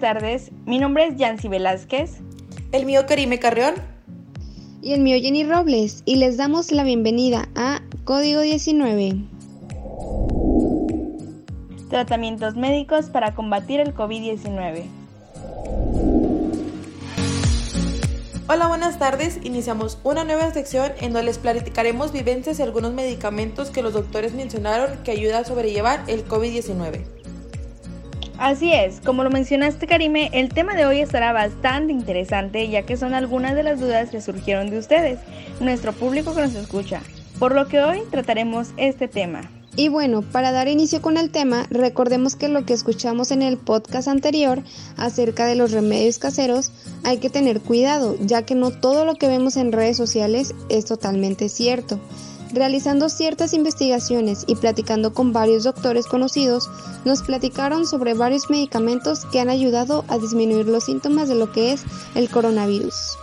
tardes, mi nombre es Yancy Velázquez. El mío Karime Carreón. Y el mío Jenny Robles. Y les damos la bienvenida a Código 19. Tratamientos médicos para combatir el COVID-19. Hola, buenas tardes. Iniciamos una nueva sección en donde les platicaremos vivencias y algunos medicamentos que los doctores mencionaron que ayudan a sobrellevar el COVID-19. Así es, como lo mencionaste Karime, el tema de hoy estará bastante interesante ya que son algunas de las dudas que surgieron de ustedes, nuestro público que nos escucha, por lo que hoy trataremos este tema. Y bueno, para dar inicio con el tema, recordemos que lo que escuchamos en el podcast anterior acerca de los remedios caseros, hay que tener cuidado, ya que no todo lo que vemos en redes sociales es totalmente cierto. Realizando ciertas investigaciones y platicando con varios doctores conocidos, nos platicaron sobre varios medicamentos que han ayudado a disminuir los síntomas de lo que es el coronavirus.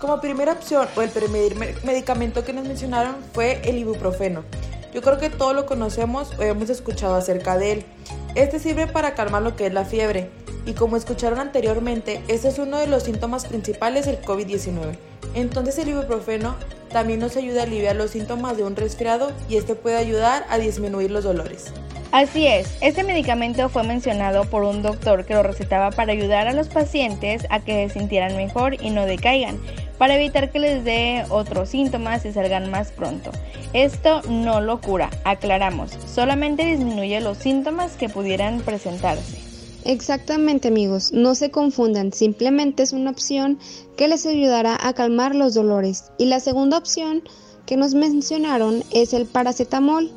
Como primera opción o el primer medicamento que nos mencionaron fue el ibuprofeno. Yo creo que todos lo conocemos o hemos escuchado acerca de él. Este sirve para calmar lo que es la fiebre y como escucharon anteriormente, este es uno de los síntomas principales del COVID-19. Entonces el ibuprofeno también nos ayuda a aliviar los síntomas de un resfriado y este puede ayudar a disminuir los dolores. Así es, este medicamento fue mencionado por un doctor que lo recetaba para ayudar a los pacientes a que se sintieran mejor y no decaigan, para evitar que les dé otros síntomas y salgan más pronto. Esto no lo cura, aclaramos, solamente disminuye los síntomas que pudieran presentarse. Exactamente amigos, no se confundan, simplemente es una opción que les ayudará a calmar los dolores. Y la segunda opción que nos mencionaron es el paracetamol.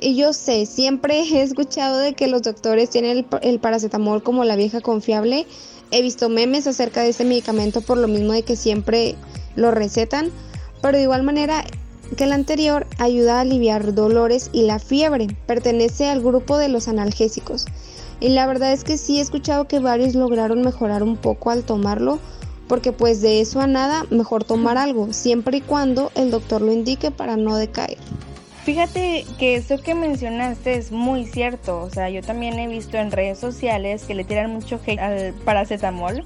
Y yo sé, siempre he escuchado de que los doctores tienen el, paracetamol como la vieja confiable. He visto memes acerca de este medicamento por lo mismo de que siempre lo recetan. Pero de igual manera que el anterior ayuda a aliviar dolores y la fiebre. Pertenece al grupo de los analgésicos. Y la verdad es que sí he escuchado que varios lograron mejorar un poco al tomarlo. Porque pues de eso a nada, mejor tomar algo, siempre y cuando el doctor lo indique para no decaer. Fíjate que eso que mencionaste es muy cierto, o sea, yo también he visto en redes sociales que le tiran mucho hate al paracetamol,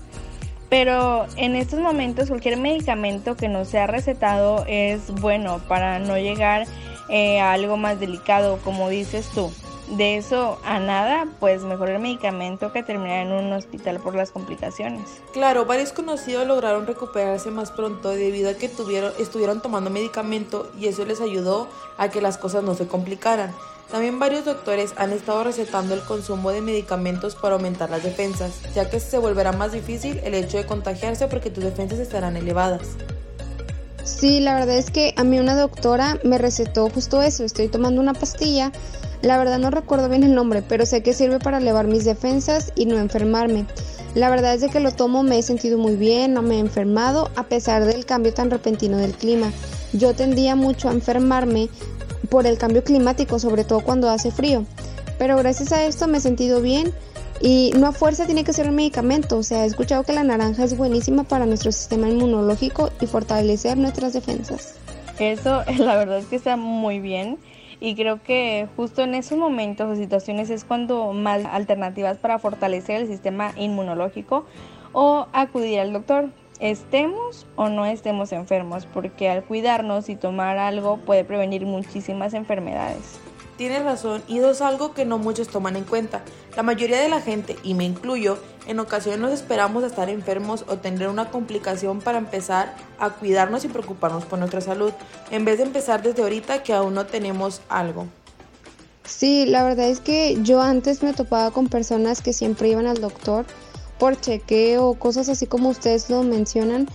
pero en estos momentos cualquier medicamento que no sea recetado es bueno para no llegar eh, a algo más delicado, como dices tú de eso a nada, pues mejor el medicamento que terminar en un hospital por las complicaciones. Claro, varios conocidos lograron recuperarse más pronto debido a que tuvieron, estuvieron tomando medicamento y eso les ayudó a que las cosas no se complicaran. También varios doctores han estado recetando el consumo de medicamentos para aumentar las defensas, ya que se volverá más difícil el hecho de contagiarse porque tus defensas estarán elevadas. Sí, la verdad es que a mí una doctora me recetó justo eso, estoy tomando una pastilla la verdad no recuerdo bien el nombre, pero sé que sirve para elevar mis defensas y no enfermarme. La verdad es de que lo tomo me he sentido muy bien, no me he enfermado a pesar del cambio tan repentino del clima. Yo tendía mucho a enfermarme por el cambio climático, sobre todo cuando hace frío. Pero gracias a esto me he sentido bien y no a fuerza tiene que ser un medicamento. O sea, he escuchado que la naranja es buenísima para nuestro sistema inmunológico y fortalecer nuestras defensas. Eso la verdad es que está muy bien y creo que justo en esos momentos o situaciones es cuando más alternativas para fortalecer el sistema inmunológico o acudir al doctor, estemos o no estemos enfermos, porque al cuidarnos y tomar algo puede prevenir muchísimas enfermedades. Tienes razón, y eso es algo que no muchos toman en cuenta. La mayoría de la gente, y me incluyo, en ocasiones nos esperamos a estar enfermos o tener una complicación para empezar a cuidarnos y preocuparnos por nuestra salud, en vez de empezar desde ahorita que aún no tenemos algo. Sí, la verdad es que yo antes me topaba con personas que siempre iban al doctor por chequeo, cosas así como ustedes lo mencionan,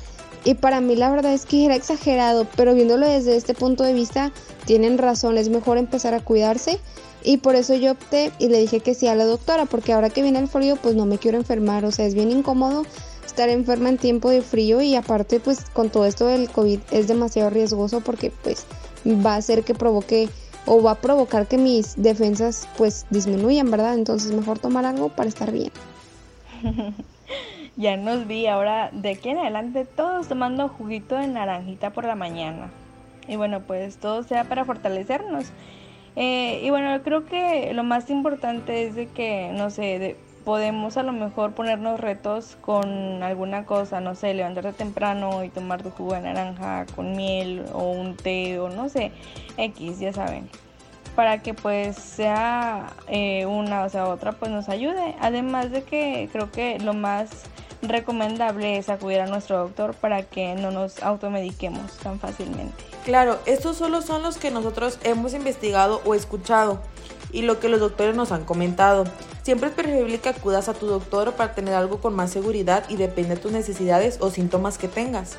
y para mí la verdad es que era exagerado, pero viéndolo desde este punto de vista, tienen razón, es mejor empezar a cuidarse. Y por eso yo opté y le dije que sí a la doctora, porque ahora que viene el frío, pues no me quiero enfermar, o sea, es bien incómodo estar enferma en tiempo de frío y aparte pues con todo esto del COVID es demasiado riesgoso porque pues va a hacer que provoque o va a provocar que mis defensas pues disminuyan, ¿verdad? Entonces mejor tomar algo para estar bien. Ya nos vi ahora de aquí en adelante todos tomando juguito de naranjita por la mañana. Y bueno, pues todo sea para fortalecernos. Eh, y bueno, creo que lo más importante es de que, no sé, podemos a lo mejor ponernos retos con alguna cosa, no sé, levantarte temprano y tomar tu jugo de naranja con miel o un té o no sé, X, ya saben para que pues sea eh, una o sea otra pues nos ayude además de que creo que lo más recomendable es acudir a nuestro doctor para que no nos automediquemos tan fácilmente. Claro estos solo son los que nosotros hemos investigado o escuchado y lo que los doctores nos han comentado. Siempre es preferible que acudas a tu doctor para tener algo con más seguridad y depende de tus necesidades o síntomas que tengas.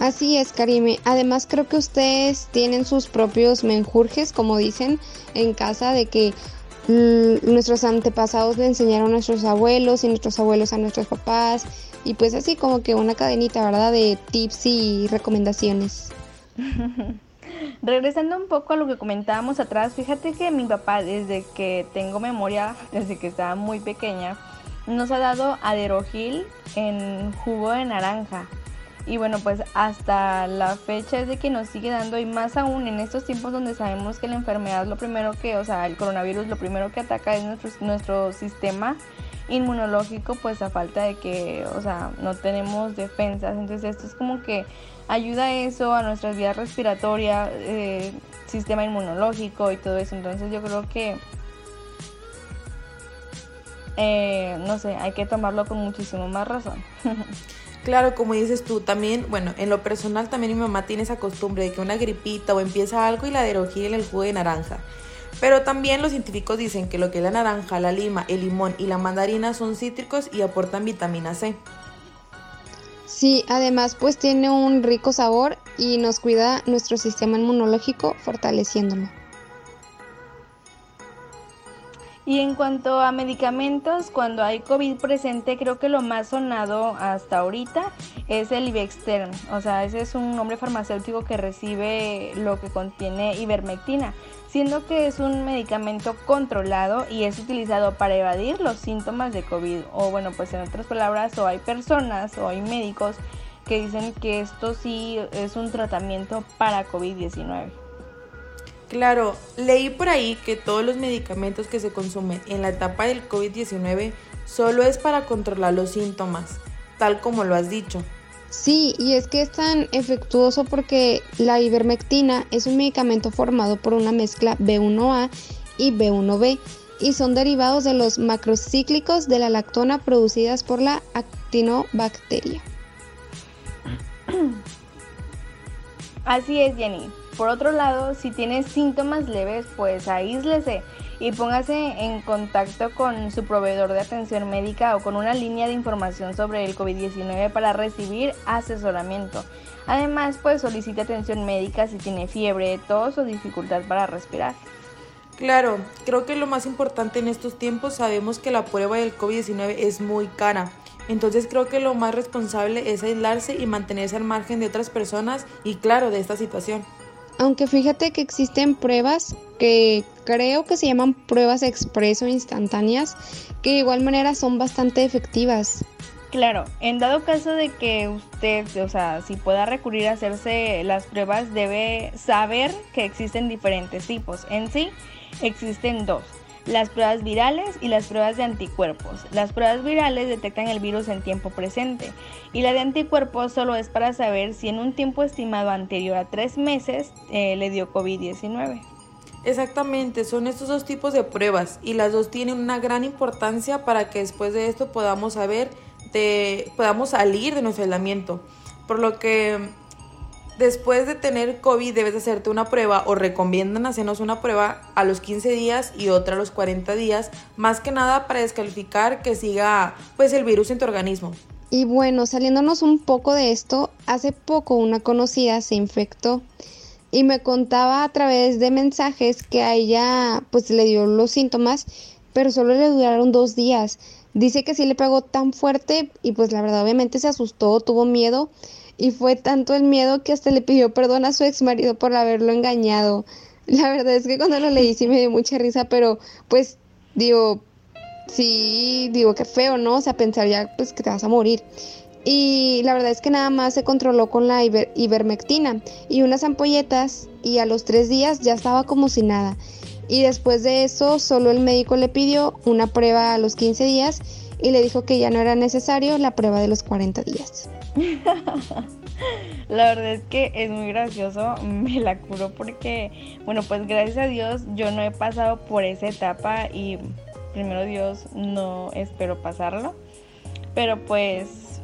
Así es, Karime. Además, creo que ustedes tienen sus propios menjurjes, como dicen, en casa, de que nuestros antepasados le enseñaron a nuestros abuelos y nuestros abuelos a nuestros papás. Y pues así como que una cadenita, ¿verdad? De tips y recomendaciones. Regresando un poco a lo que comentábamos atrás, fíjate que mi papá, desde que tengo memoria, desde que estaba muy pequeña, nos ha dado aderogil en jugo de naranja. Y bueno, pues hasta la fecha es de que nos sigue dando y más aún en estos tiempos donde sabemos que la enfermedad lo primero que, o sea, el coronavirus lo primero que ataca es nuestro, nuestro sistema inmunológico, pues a falta de que, o sea, no tenemos defensas. Entonces esto es como que ayuda eso a nuestras vías respiratorias, eh, sistema inmunológico y todo eso. Entonces yo creo que, eh, no sé, hay que tomarlo con muchísimo más razón. Claro, como dices tú, también, bueno, en lo personal también mi mamá tiene esa costumbre de que una gripita o empieza algo y la derogil en el jugo de naranja. Pero también los científicos dicen que lo que es la naranja, la lima, el limón y la mandarina son cítricos y aportan vitamina C. Sí, además pues tiene un rico sabor y nos cuida nuestro sistema inmunológico fortaleciéndolo. Y en cuanto a medicamentos, cuando hay COVID presente, creo que lo más sonado hasta ahorita es el Ibexterm. O sea, ese es un nombre farmacéutico que recibe lo que contiene ivermectina, siendo que es un medicamento controlado y es utilizado para evadir los síntomas de COVID. O bueno, pues en otras palabras, o hay personas o hay médicos que dicen que esto sí es un tratamiento para COVID-19. Claro, leí por ahí que todos los medicamentos que se consumen en la etapa del COVID-19 solo es para controlar los síntomas, tal como lo has dicho. Sí, y es que es tan efectuoso porque la ivermectina es un medicamento formado por una mezcla B1A y B1B y son derivados de los macrocíclicos de la lactona producidas por la actinobacteria. Así es, Jenny. Por otro lado, si tiene síntomas leves, pues aíslese y póngase en contacto con su proveedor de atención médica o con una línea de información sobre el COVID-19 para recibir asesoramiento. Además, pues solicite atención médica si tiene fiebre, tos o dificultad para respirar. Claro, creo que lo más importante en estos tiempos sabemos que la prueba del COVID-19 es muy cara. Entonces creo que lo más responsable es aislarse y mantenerse al margen de otras personas y claro, de esta situación. Aunque fíjate que existen pruebas que creo que se llaman pruebas expreso instantáneas, que de igual manera son bastante efectivas. Claro, en dado caso de que usted, o sea, si pueda recurrir a hacerse las pruebas, debe saber que existen diferentes tipos. En sí, existen dos las pruebas virales y las pruebas de anticuerpos. Las pruebas virales detectan el virus en tiempo presente y la de anticuerpos solo es para saber si en un tiempo estimado anterior a tres meses eh, le dio COVID-19. Exactamente, son estos dos tipos de pruebas y las dos tienen una gran importancia para que después de esto podamos saber, de, podamos salir de nuestro aislamiento. Por lo que después de tener COVID debes hacerte una prueba o recomiendan hacernos una prueba a los 15 días y otra a los 40 días, más que nada para descalificar que siga pues el virus en tu organismo. Y bueno, saliéndonos un poco de esto, hace poco una conocida se infectó y me contaba a través de mensajes que a ella pues le dio los síntomas, pero solo le duraron dos días. Dice que sí le pegó tan fuerte y pues la verdad obviamente se asustó, tuvo miedo y fue tanto el miedo que hasta le pidió perdón a su ex marido por haberlo engañado. La verdad es que cuando lo leí sí me dio mucha risa, pero pues digo, sí, digo que feo, ¿no? O sea, pensar ya pues que te vas a morir. Y la verdad es que nada más se controló con la ivermectina y unas ampolletas y a los tres días ya estaba como si nada. y después de eso solo el médico le pidió una prueba a los 15 días y le dijo que ya no era necesario la prueba de los 40 días. la verdad es que es muy gracioso, me la curo porque, bueno, pues gracias a Dios yo no he pasado por esa etapa y primero Dios no espero pasarlo, pero pues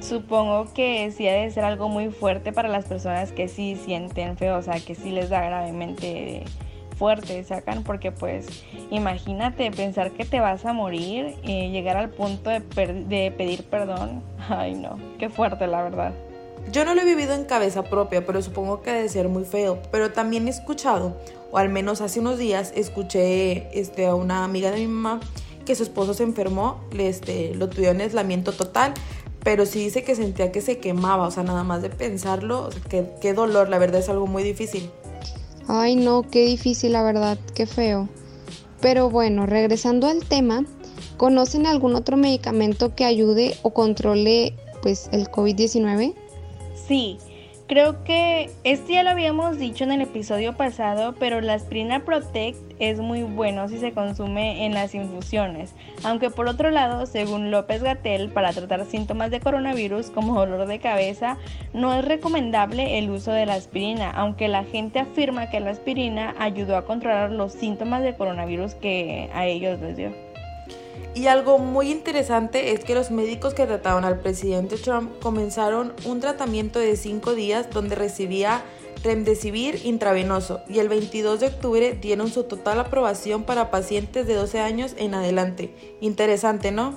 supongo que sí ha de ser algo muy fuerte para las personas que sí sienten feo, o sea, que sí les da gravemente fuerte, sacan, porque pues imagínate pensar que te vas a morir y llegar al punto de, pedir perdón. Ay no, qué fuerte la verdad. Yo no lo he vivido en cabeza propia, pero supongo que debe ser muy feo. Pero también he escuchado, o al menos hace unos días escuché este, a una amiga de mi mamá que su esposo se enfermó, este, lo tuvieron en aislamiento total, pero sí dice que sentía que se quemaba, o sea, nada más de pensarlo, que, qué dolor, la verdad es algo muy difícil. Ay, no, qué difícil, la verdad, qué feo. Pero bueno, regresando al tema, ¿conocen algún otro medicamento que ayude o controle pues el COVID-19? Sí, Creo que este ya lo habíamos dicho en el episodio pasado, pero la aspirina Protect es muy bueno si se consume en las infusiones. Aunque por otro lado, según López Gatel, para tratar síntomas de coronavirus como dolor de cabeza, no es recomendable el uso de la aspirina, aunque la gente afirma que la aspirina ayudó a controlar los síntomas de coronavirus que a ellos les dio. Y algo muy interesante es que los médicos que trataron al presidente Trump comenzaron un tratamiento de 5 días donde recibía remdesivir intravenoso y el 22 de octubre dieron su total aprobación para pacientes de 12 años en adelante. Interesante, ¿no?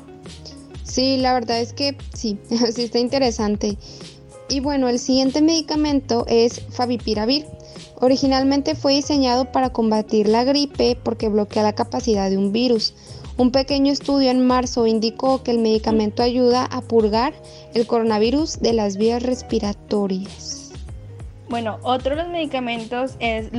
Sí, la verdad es que sí, sí está interesante. Y bueno, el siguiente medicamento es Favipiravir. Originalmente fue diseñado para combatir la gripe porque bloquea la capacidad de un virus. Un pequeño estudio en marzo indicó que el medicamento ayuda a purgar el coronavirus de las vías respiratorias. Bueno, otro de los medicamentos es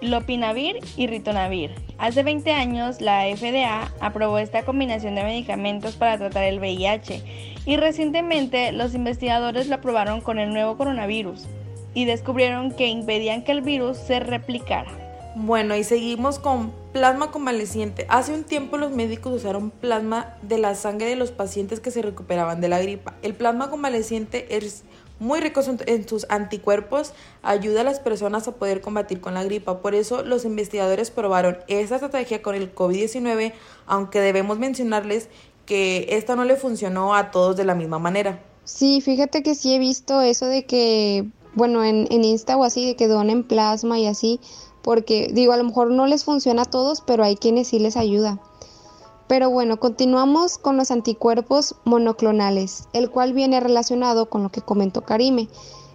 Lopinavir y Ritonavir. Hace 20 años la FDA aprobó esta combinación de medicamentos para tratar el VIH y recientemente los investigadores lo aprobaron con el nuevo coronavirus y descubrieron que impedían que el virus se replicara. Bueno, y seguimos con plasma convaleciente. Hace un tiempo los médicos usaron plasma de la sangre de los pacientes que se recuperaban de la gripa. El plasma convaleciente es muy rico en sus anticuerpos, ayuda a las personas a poder combatir con la gripa. Por eso los investigadores probaron esa estrategia con el COVID-19, aunque debemos mencionarles que esta no le funcionó a todos de la misma manera. Sí, fíjate que sí he visto eso de que, bueno, en, en Insta o así, de que donen plasma y así porque digo, a lo mejor no les funciona a todos, pero hay quienes sí les ayuda. Pero bueno, continuamos con los anticuerpos monoclonales, el cual viene relacionado con lo que comentó Karime,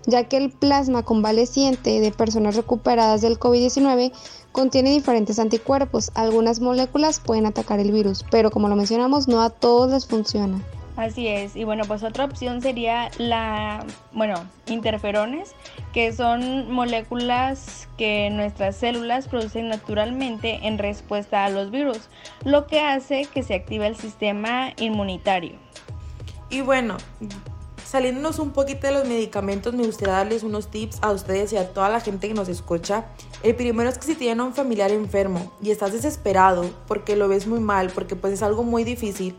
ya que el plasma convaleciente de personas recuperadas del COVID-19 contiene diferentes anticuerpos. Algunas moléculas pueden atacar el virus, pero como lo mencionamos, no a todos les funciona. Así es, y bueno, pues otra opción sería la, bueno, interferones, que son moléculas que nuestras células producen naturalmente en respuesta a los virus, lo que hace que se active el sistema inmunitario. Y bueno, saliéndonos un poquito de los medicamentos, me gustaría darles unos tips a ustedes y a toda la gente que nos escucha. El primero es que si tienen a un familiar enfermo y estás desesperado porque lo ves muy mal, porque pues es algo muy difícil,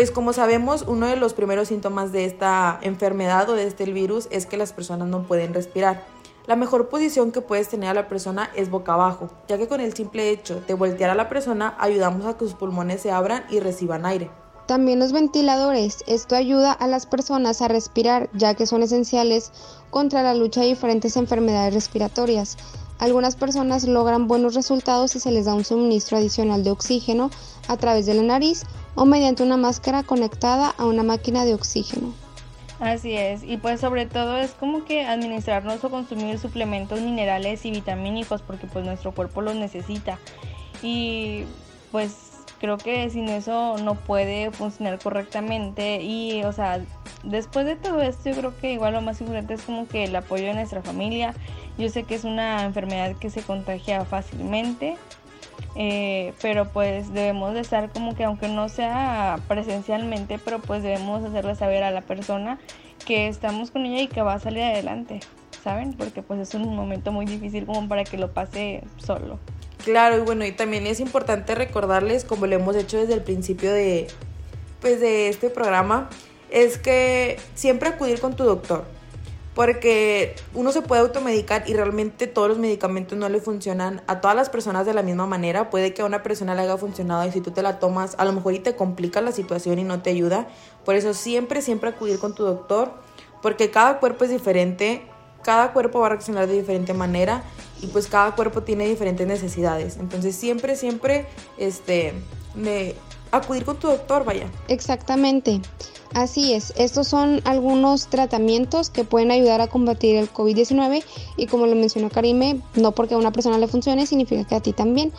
pues como sabemos, uno de los primeros síntomas de esta enfermedad o de este virus es que las personas no pueden respirar. La mejor posición que puedes tener a la persona es boca abajo, ya que con el simple hecho de voltear a la persona ayudamos a que sus pulmones se abran y reciban aire. También los ventiladores. Esto ayuda a las personas a respirar, ya que son esenciales contra la lucha de diferentes enfermedades respiratorias. Algunas personas logran buenos resultados si se les da un suministro adicional de oxígeno a través de la nariz o mediante una máscara conectada a una máquina de oxígeno. Así es, y pues sobre todo es como que administrarnos o consumir suplementos minerales y vitamínicos porque pues nuestro cuerpo los necesita. Y pues creo que sin eso no puede funcionar correctamente y o sea, después de todo esto yo creo que igual lo más importante es como que el apoyo de nuestra familia. Yo sé que es una enfermedad que se contagia fácilmente eh, pero pues debemos de estar como que aunque no sea presencialmente, pero pues debemos hacerle saber a la persona que estamos con ella y que va a salir adelante, ¿saben? Porque pues es un momento muy difícil como para que lo pase solo. Claro, y bueno, y también es importante recordarles, como lo hemos hecho desde el principio de, pues, de este programa, es que siempre acudir con tu doctor. Porque uno se puede automedicar y realmente todos los medicamentos no le funcionan a todas las personas de la misma manera. Puede que a una persona le haya funcionado y si tú te la tomas, a lo mejor y te complica la situación y no te ayuda. Por eso siempre, siempre acudir con tu doctor. Porque cada cuerpo es diferente, cada cuerpo va a reaccionar de diferente manera y pues cada cuerpo tiene diferentes necesidades. Entonces siempre, siempre, este, me, acudir con tu doctor, vaya. Exactamente. Así es, estos son algunos tratamientos que pueden ayudar a combatir el COVID-19 y como lo mencionó Karime, no porque a una persona le funcione significa que a ti también.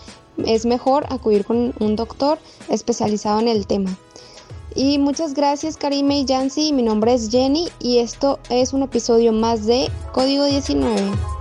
Es mejor acudir con un doctor especializado en el tema. Y muchas gracias Karime y Yancy, mi nombre es Jenny y esto es un episodio más de Código 19.